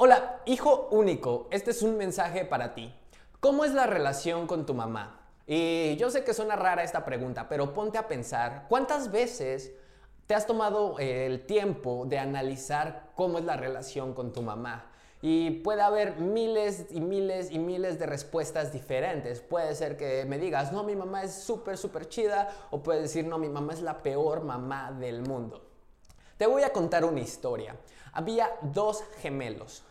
Hola, hijo único, este es un mensaje para ti. ¿Cómo es la relación con tu mamá? Y yo sé que suena rara esta pregunta, pero ponte a pensar, ¿cuántas veces te has tomado eh, el tiempo de analizar cómo es la relación con tu mamá? Y puede haber miles y miles y miles de respuestas diferentes. Puede ser que me digas, no, mi mamá es súper, súper chida. O puedes decir, no, mi mamá es la peor mamá del mundo. Te voy a contar una historia. Había dos gemelos.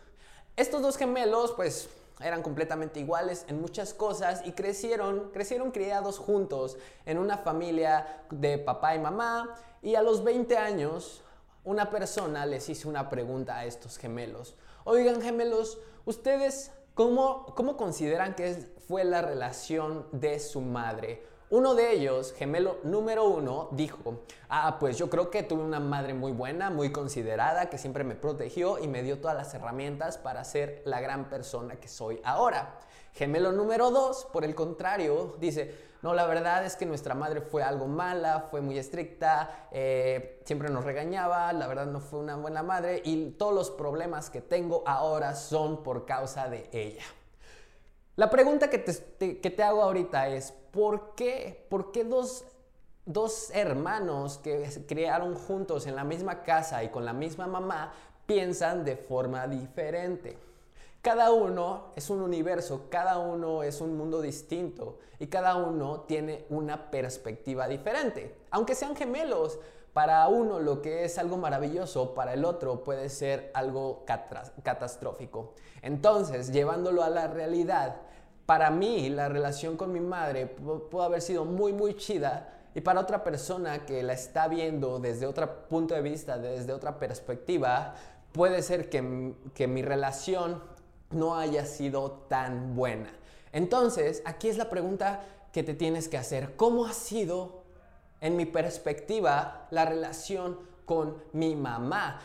Estos dos gemelos, pues, eran completamente iguales en muchas cosas y crecieron, crecieron criados juntos en una familia de papá y mamá. Y a los 20 años, una persona les hizo una pregunta a estos gemelos. Oigan, gemelos, ¿ustedes cómo, cómo consideran que fue la relación de su madre? Uno de ellos, gemelo número uno, dijo, ah, pues yo creo que tuve una madre muy buena, muy considerada, que siempre me protegió y me dio todas las herramientas para ser la gran persona que soy ahora. Gemelo número dos, por el contrario, dice, no, la verdad es que nuestra madre fue algo mala, fue muy estricta, eh, siempre nos regañaba, la verdad no fue una buena madre y todos los problemas que tengo ahora son por causa de ella. La pregunta que te, hago ahorita es, ¿por qué? ¿Por qué dos, dos hermanos que se criaron juntos en la misma casa y con la misma mamá piensan de forma diferente? Cada uno es un universo, cada uno es un mundo distinto y cada uno tiene una perspectiva diferente. Aunque sean gemelos, para uno lo que es algo maravilloso, para el otro puede ser algo catastrófico. Entonces, llevándolo a la realidad, para mí la relación con mi madre pudo haber sido muy, muy chida. Y para otra persona que la está viendo desde otro punto de vista, desde otra perspectiva, puede ser que, que mi relación no haya sido tan buena. Entonces, aquí es la pregunta que te tienes que hacer. ¿Cómo ha sido, en mi perspectiva, la relación con mi mamá?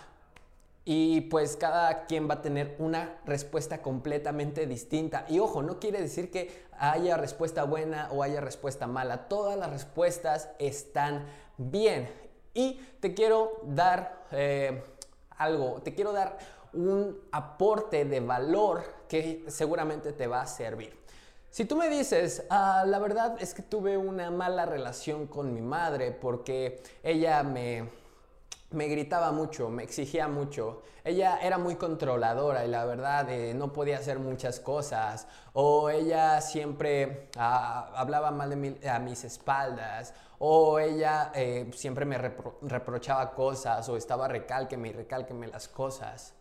Y pues cada quien va a tener una respuesta completamente distinta. Y ojo, no quiere decir que haya respuesta buena o haya respuesta mala. Todas las respuestas están bien. Y te quiero dar eh, algo, te quiero dar un aporte de valor que seguramente te va a servir. Si tú me dices, ah, la verdad es que tuve una mala relación con mi madre porque ella me me gritaba mucho, me exigía mucho. Ella era muy controladora y la verdad eh, no podía hacer muchas cosas. O ella siempre ah, hablaba mal de a mis espaldas. O ella eh, siempre me reprochaba cosas o estaba recálqueme y recálqueme las cosas.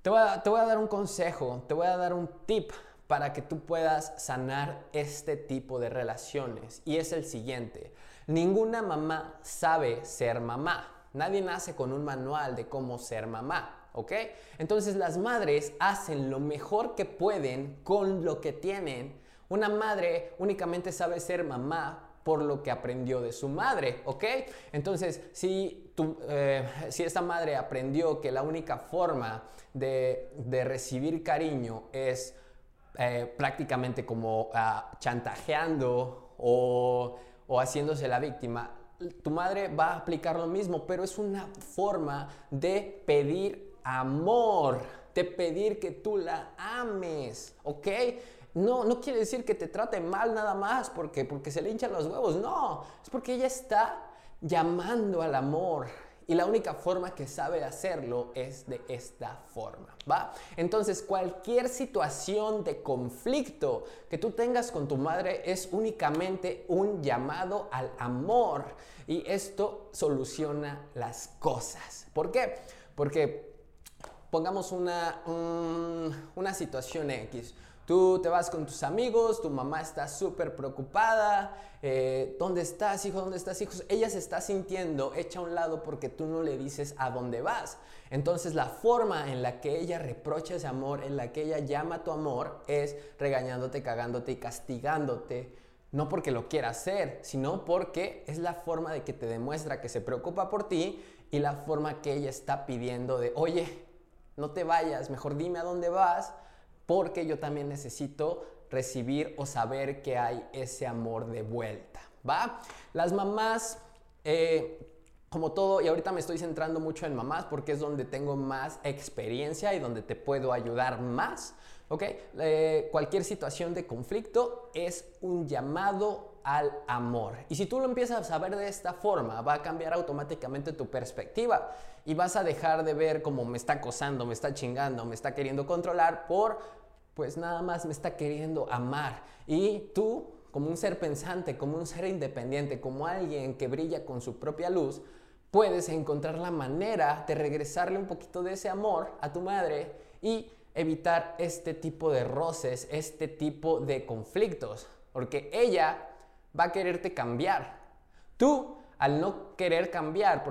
Te voy a dar un consejo, te voy a dar un tip para que tú puedas sanar este tipo de relaciones. Y es el siguiente. Ninguna mamá sabe ser mamá. Nadie nace con un manual de cómo ser mamá, ¿ok? Entonces las madres hacen lo mejor que pueden con lo que tienen. Una madre únicamente sabe ser mamá por lo que aprendió de su madre, ¿ok? Entonces, si, eh, si esta madre aprendió que la única forma de, recibir cariño es eh, prácticamente como ah, chantajeando o, o haciéndose la víctima, tu madre va a aplicar lo mismo, pero es una forma de pedir amor, de pedir que tú la ames, ¿ok? No, no quiere decir que te trate mal nada más porque, porque se le hinchan los huevos, no, es porque ella está llamando al amor, y la única forma que sabe hacerlo es de esta forma, ¿va? Entonces, cualquier situación de conflicto que tú tengas con tu madre es únicamente un llamado al amor y esto soluciona las cosas. ¿Por qué? Porque pongamos una, una situación X. Tú te vas con tus amigos, tu mamá está súper preocupada. Eh, ¿Dónde estás, hijo? ¿Dónde estás, hijos? Ella se está sintiendo hecha a un lado porque tú no le dices a dónde vas. Entonces, la forma en la que ella reprocha ese amor, en la que ella llama tu amor, es regañándote, cagándote y castigándote. No porque lo quiera hacer, sino porque es la forma de que te demuestra que se preocupa por ti y la forma que ella está pidiendo de, oye, no te vayas, mejor dime a dónde vas porque yo también necesito recibir o saber que hay ese amor de vuelta, ¿va? Las mamás, eh, como todo, y ahorita me estoy centrando mucho en mamás porque es donde tengo más experiencia y donde te puedo ayudar más. ¿Ok? Eh, cualquier situación de conflicto es un llamado al amor. Y si tú lo empiezas a ver de esta forma, va a cambiar automáticamente tu perspectiva y vas a dejar de ver como me está acosando, me está chingando, me está queriendo controlar por, pues nada más me está queriendo amar. Y tú, como un ser pensante, como un ser independiente, como alguien que brilla con su propia luz, puedes encontrar la manera de regresarle un poquito de ese amor a tu madre y evitar este tipo de roces, este tipo de conflictos, porque ella va a quererte cambiar. Tú, al no querer cambiar,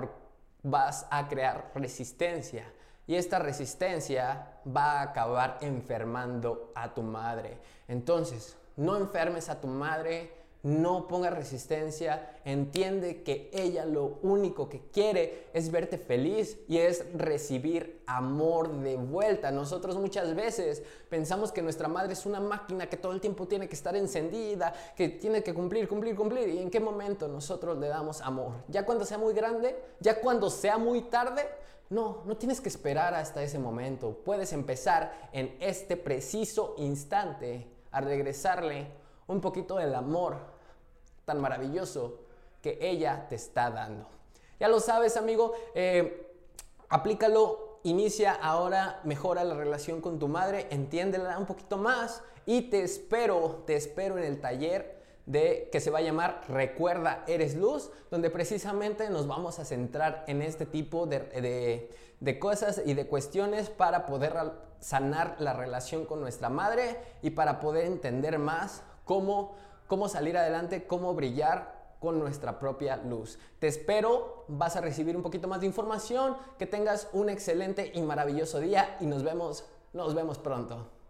vas a crear resistencia y esta resistencia va a acabar enfermando a tu madre. Entonces, no enfermes a tu madre, no ponga resistencia, entiende que ella lo único que quiere es verte feliz y es recibir amor de vuelta. Nosotros muchas veces pensamos que nuestra madre es una máquina que todo el tiempo tiene que estar encendida, que tiene que cumplir, cumplir, cumplir. ¿Y en qué momento nosotros le damos amor? ¿Ya cuando sea muy grande? ¿Ya cuando sea muy tarde? No, no tienes que esperar hasta ese momento. Puedes empezar en este preciso instante a regresarle un poquito del amor tan maravilloso que ella te está dando. Ya lo sabes, amigo, eh, aplícalo, inicia ahora, mejora la relación con tu madre, entiéndela un poquito más y te espero, te espero en el taller de que se va a llamar Recuerda, eres luz, donde precisamente nos vamos a centrar en este tipo de, de cosas y de cuestiones para poder sanar la relación con nuestra madre y para poder entender más cómo, cómo salir adelante, cómo brillar con nuestra propia luz. Te espero, vas a recibir un poquito más de información, que tengas un excelente y maravilloso día y nos vemos, nos vemos pronto.